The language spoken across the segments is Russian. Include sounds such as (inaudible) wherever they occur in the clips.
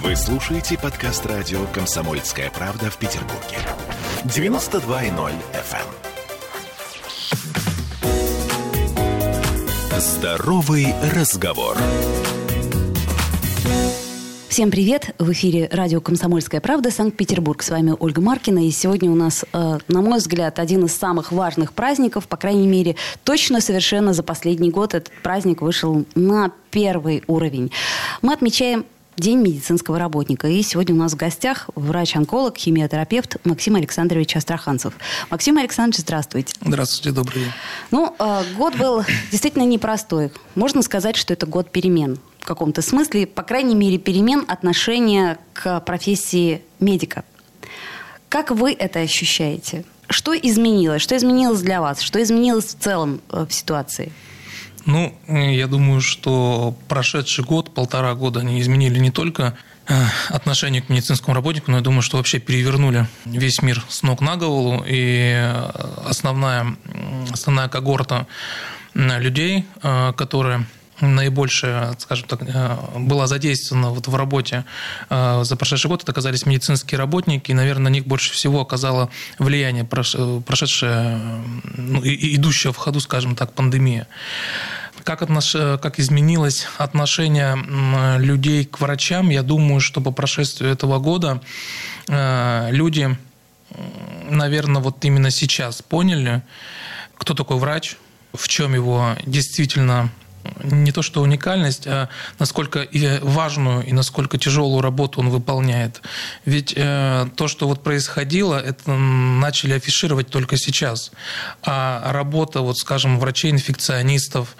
Вы слушаете подкаст радио «Комсомольская правда» в Петербурге. 92.0 FM. эм. Здоровый разговор. Всем привет! В эфире радио «Комсомольская правда» Санкт-Петербург. С вами Ольга Маркина. И сегодня у нас, э, на мой взгляд, один из самых важных праздников. По крайней мере, точно совершенно за последний год этот праздник вышел на первый уровень. Мы отмечаем День медицинского работника. И сегодня у нас в гостях врач-онколог, химиотерапевт Максим Александрович Астраханцев. Максим Александрович, здравствуйте. Здравствуйте, добрый день. Ну, э, год был действительно непростой. Можно сказать, что это год перемен в каком-то смысле, по крайней мере, перемен отношения к профессии медика. Как вы это ощущаете? Что изменилось? Что изменилось для вас? Что изменилось в целом э, в ситуации? Ну, я думаю, что прошедший год, полтора года, они изменили не только э, отношение к медицинскому работнику, но я думаю, что вообще перевернули весь мир с ног на голову. И э, основная, основная когорта людей, которые наибольшее, скажем так, э, была задействована вот в работе э, за прошедший год, это оказались медицинские работники, и, наверное, на них больше всего оказало влияние прошедшая, ну, идущая в ходу, скажем так, пандемия. Как, отнош... как изменилось отношение людей к врачам, я думаю, что по прошествию этого года э, люди, наверное, вот именно сейчас поняли, кто такой врач, в чем его действительно не то что уникальность, а насколько важную и насколько тяжелую работу он выполняет. Ведь э, то, что вот происходило, это начали афишировать только сейчас. А работа, вот скажем, врачей-инфекционистов,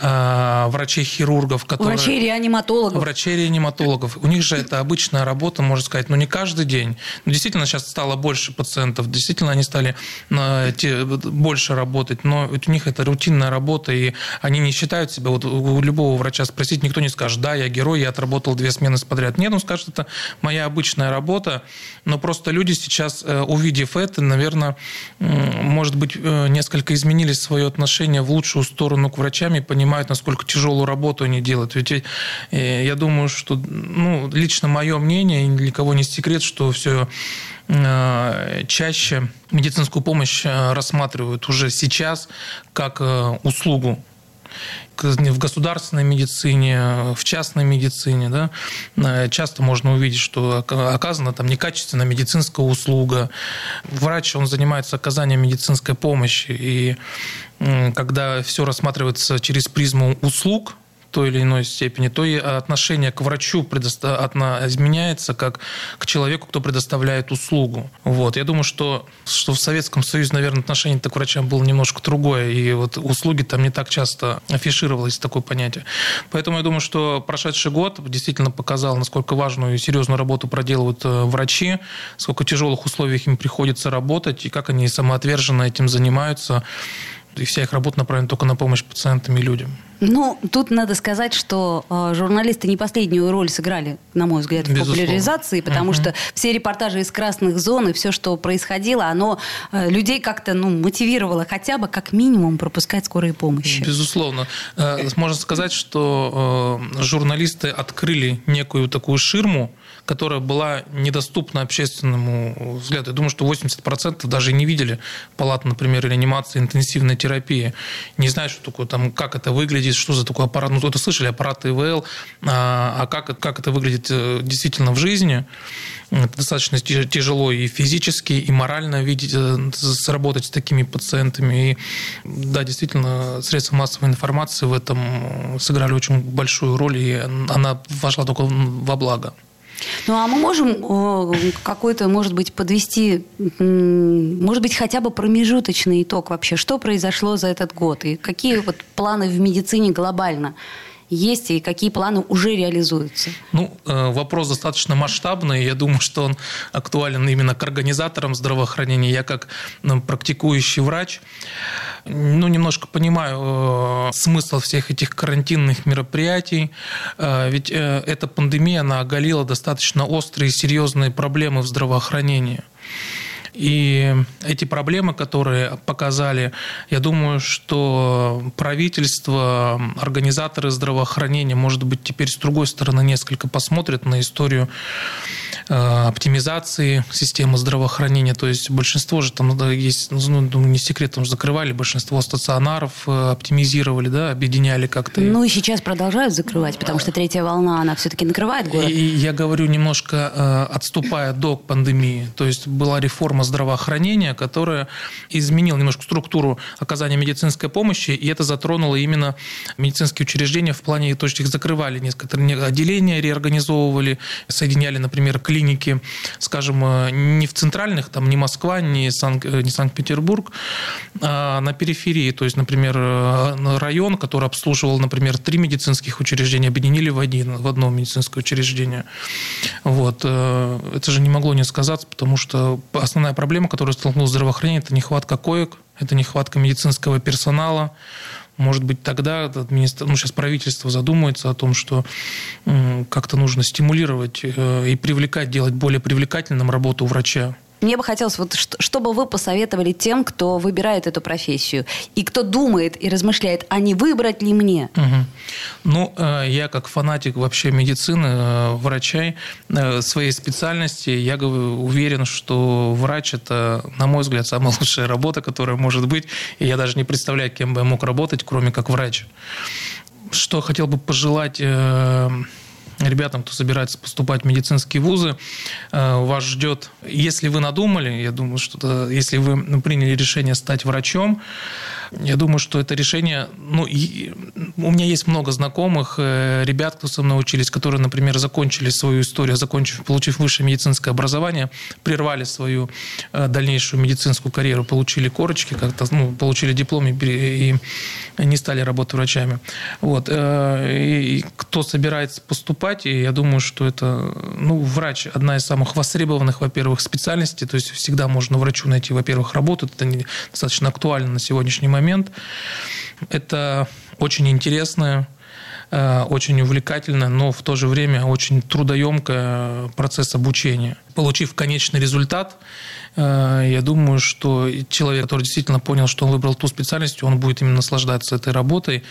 э, врачей-хирургов, которые... Врачей-реаниматологов. Врачей-реаниматологов. У них же это обычная работа, можно сказать, но не каждый день. Но действительно сейчас стало больше пациентов, действительно они стали э, те, больше работать, но у них это рутинная работа, и они не считают себя себя, вот у любого врача спросить, никто не скажет, да, я герой, я отработал две смены подряд. Нет, он скажет, это моя обычная работа, но просто люди сейчас, э, увидев это, наверное, может быть, э, несколько изменили свое отношение в лучшую сторону к врачам и понимают, насколько тяжелую работу они делают. Ведь э, я думаю, что, ну, лично мое мнение, и для кого не секрет, что все чаще медицинскую помощь рассматривают уже сейчас как услугу в государственной медицине, в частной медицине, да, э, часто можно увидеть, что оказана там некачественная медицинская услуга. Врач, он занимается оказанием медицинской помощи, и когда все рассматривается через призму услуг, той или иной степени, то и отношение к врачу изменяется как к человеку, кто предоставляет услугу. Вот. Я думаю, что, что в Советском Союзе, наверное, отношение к врачам было немножко другое, и вот услуги там не так часто афишировалось такое понятие. Поэтому я думаю, что прошедший год действительно показал, насколько важную и серьезную работу проделывают э, врачи, сколько тяжелых условиях им приходится работать, и как они самоотверженно этим занимаются и вся их работа направлена только на помощь пациентам и людям. Ну, тут надо сказать, что э, журналисты не последнюю роль сыграли, на мой взгляд, в Безусловно. популяризации, потому угу. что все репортажи из красных зон и все, что происходило, оно э, людей как-то ну, мотивировало хотя бы как минимум пропускать скорые помощи. Безусловно. Э, можно сказать, что э, журналисты открыли некую такую ширму, которая была недоступна общественному взгляду. Я думаю, что 80% даже не видели палат, например, реанимации, интенсивной терапии. Не знают, что такое, там, как это выглядит, что за такой аппарат. Ну, это слышали, аппарат ИВЛ, а, а как, как это выглядит э, действительно в жизни. Это достаточно тяжело и физически, и морально видеть, э, сработать с такими пациентами. И да, действительно, средства массовой информации в этом сыграли очень большую роль, и она вошла только во благо. Ну, а мы можем какой-то, может быть, подвести, может быть, хотя бы промежуточный итог вообще, что произошло за этот год и какие вот планы в медицине глобально есть и какие планы уже реализуются? Ну, э, вопрос достаточно масштабный. Я думаю, что он актуален именно к организаторам здравоохранения. Я как практикующий врач, ну, немножко понимаю э, смысл всех этих карантинных мероприятий. Э, ведь эта пандемия, она оголила достаточно острые и серьезные проблемы в здравоохранении. И эти проблемы, которые показали, я думаю, что правительство, организаторы здравоохранения, может быть, теперь с другой стороны несколько посмотрят на историю э, оптимизации системы здравоохранения. То есть большинство же там есть, ну, не секрет, там закрывали большинство стационаров, э, оптимизировали, да, объединяли как-то. Ну и сейчас продолжают закрывать, потому что третья волна, она все-таки накрывает город. И я говорю немножко э, отступая до пандемии. То есть была реформа здравоохранения, которая изменила немножко структуру оказания медицинской помощи, и это затронуло именно медицинские учреждения в плане, то есть их закрывали, некоторые отделения реорганизовывали, соединяли, например, клиники, скажем, э, не в центральных, там, не Москва, не, Санк, не Санкт-Петербург, а на периферии, то есть, например, э, район, который обслуживал, например, три медицинских учреждения, объединили в, один, в одно медицинское учреждение. Вот. Э, это же не могло не сказаться, потому что основная проблема, которая столкнулась здравоохранение, это нехватка коек, это нехватка медицинского персонала. Может быть, тогда администра... ну, сейчас правительство задумается о том, что как-то нужно стимулировать э, и привлекать, делать более привлекательным работу врача. Мне бы хотелось, вот, чтобы вы посоветовали тем, кто выбирает эту профессию, и кто думает и размышляет, а не выбрать ли мне? Угу. Ну, э, я как фанатик вообще медицины, э, врача, э, своей специальности, я уверен, что врач – это, на мой взгляд, самая (laughs) лучшая работа, которая может быть, и я даже не представляю, кем бы я мог работать, кроме как врач. Что хотел бы пожелать ребятам, кто собирается поступать в медицинские вузы, э, вас ждет, если вы надумали, я думаю, что если вы приняли решение стать врачом, я думаю, что это решение... Ну, и, у меня есть много знакомых э, ребят, кто со мной учились, которые, например, закончили свою историю, закончив, получив высшее медицинское образование, прервали свою э, дальнейшую медицинскую карьеру, получили корочки, как-то, ну, получили диплом и, и не стали работать врачами. Вот. Э, и кто собирается поступать, и я думаю, что это... Ну, врач – одна из самых востребованных, во-первых, специальностей, то есть всегда можно врачу найти, во-первых, работу, это достаточно актуально на сегодняшний момент, момент. Это очень интересная э, очень увлекательно, но в то же время очень трудоемкий процесс обучения. Получив конечный результат, э, я думаю, что человек, который действительно понял, что он выбрал ту специальность, он будет именно наслаждаться этой работой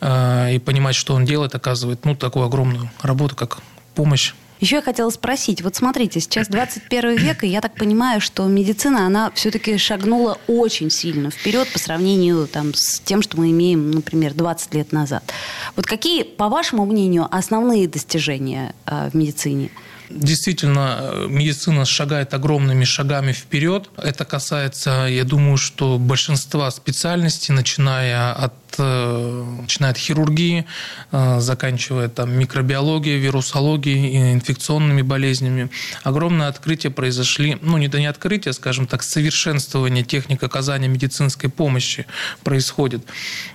э, и понимать, что он делает, оказывает ну, такую огромную работу, как помощь еще я хотела спросить, вот смотрите, сейчас 21 век, и я так понимаю, что медицина, она все-таки шагнула очень сильно вперед по сравнению там, с тем, что мы имеем, например, 20 лет назад. Вот какие, по вашему мнению, основные достижения э, в медицине? Действительно, медицина шагает огромными шагами вперед. Это касается, я думаю, что большинства специальностей, начиная от Э, начиная от хирургии, э, заканчивая там микробиологией, вирусологией инфекционными болезнями. Огромное открытие произошли, ну не до не открытия, скажем так, совершенствование техник оказания медицинской помощи происходит.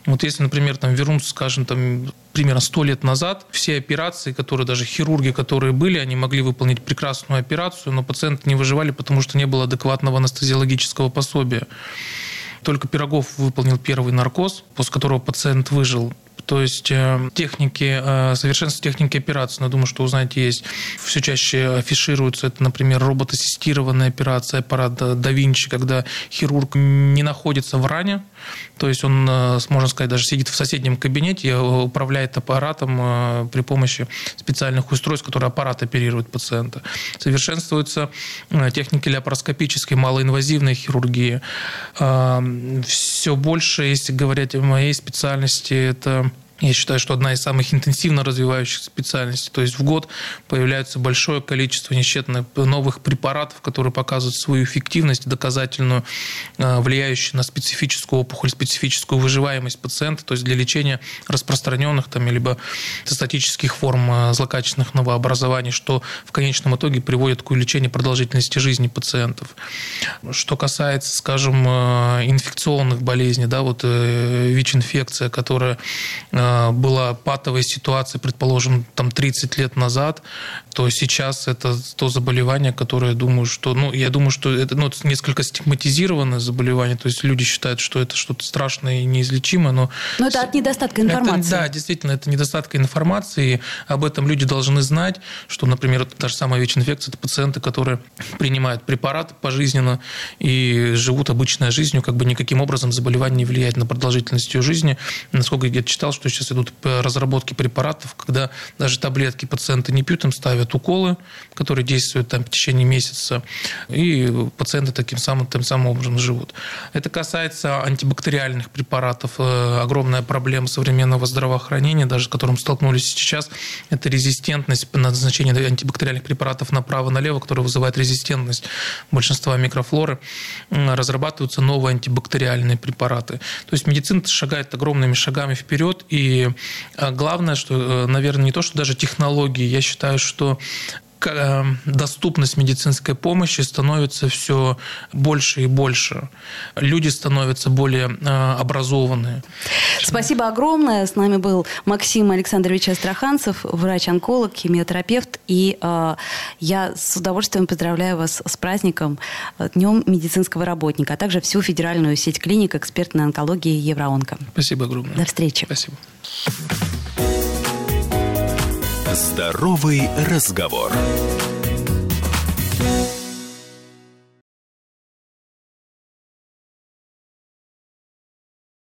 Вот если, например, там вернуться, скажем, там примерно сто лет назад, все операции, которые даже хирурги, которые были, они могли выполнить прекрасную операцию, но пациенты не выживали, потому что не было адекватного анестезиологического пособия. Только Пирогов выполнил первый наркоз, после которого пациент выжил. То есть э, техники, э, совершенство техники операции, я думаю, что узнаете, есть. Все чаще афишируются, это, например, роботассистированная операция, аппарат да Винчи, когда хирург не находится в ране, то есть он, э, можно сказать, даже сидит в соседнем кабинете и управляет аппаратом при помощи специальных устройств, которые аппарат оперирует пациента. Совершенствуются техники лапароскопической, малоинвазивной хирургии. Все больше, если говорить о моей специальности, это я считаю, что одна из самых интенсивно развивающихся специальностей. То есть в год появляется большое количество несчетных новых препаратов, которые показывают свою эффективность, доказательную, а, влияющую на специфическую опухоль, специфическую выживаемость пациента, то есть для лечения распространенных там, либо цистатических форм а, злокачественных новообразований, что в конечном итоге приводит к увеличению продолжительности жизни пациентов. Что касается, скажем, а, инфекционных болезней, да, вот э, ВИЧ-инфекция, которая э, была патовая ситуация, предположим, там 30 лет назад, то сейчас это то заболевание, которое, я думаю, что, ну, я думаю, что это ну, несколько стигматизированное заболевание, то есть люди считают, что это что-то страшное и неизлечимое, но... Но это от недостатка информации. Это, да, действительно, это недостатка информации, об этом люди должны знать, что, например, та же самая ВИЧ-инфекция, это пациенты, которые принимают препараты пожизненно и живут обычной жизнью, как бы никаким образом заболевание не влияет на продолжительность ее жизни. Насколько я читал, что сейчас идут разработки препаратов, когда даже таблетки пациенты не пьют, им ставят уколы, которые действуют там в течение месяца, и пациенты таким самым, тем самым образом живут. Это касается антибактериальных препаратов. Э, огромная проблема современного здравоохранения, даже с которым столкнулись сейчас, это резистентность по назначению антибактериальных препаратов направо-налево, которая вызывает резистентность большинства микрофлоры. Разрабатываются новые антибактериальные препараты. То есть медицина шагает огромными шагами вперед, и э, главное, что, э, наверное, не то, что даже технологии, я считаю, что доступность медицинской помощи становится все больше и больше. Люди становятся более э, образованные. Спасибо огромное. С нами был Максим Александрович Астраханцев, врач-онколог, химиотерапевт. И э, я с удовольствием поздравляю вас с праздником э, Днем медицинского работника, а также всю федеральную сеть клиник экспертной онкологии Евроонко. Спасибо огромное. До встречи. Спасибо. Здоровый разговор.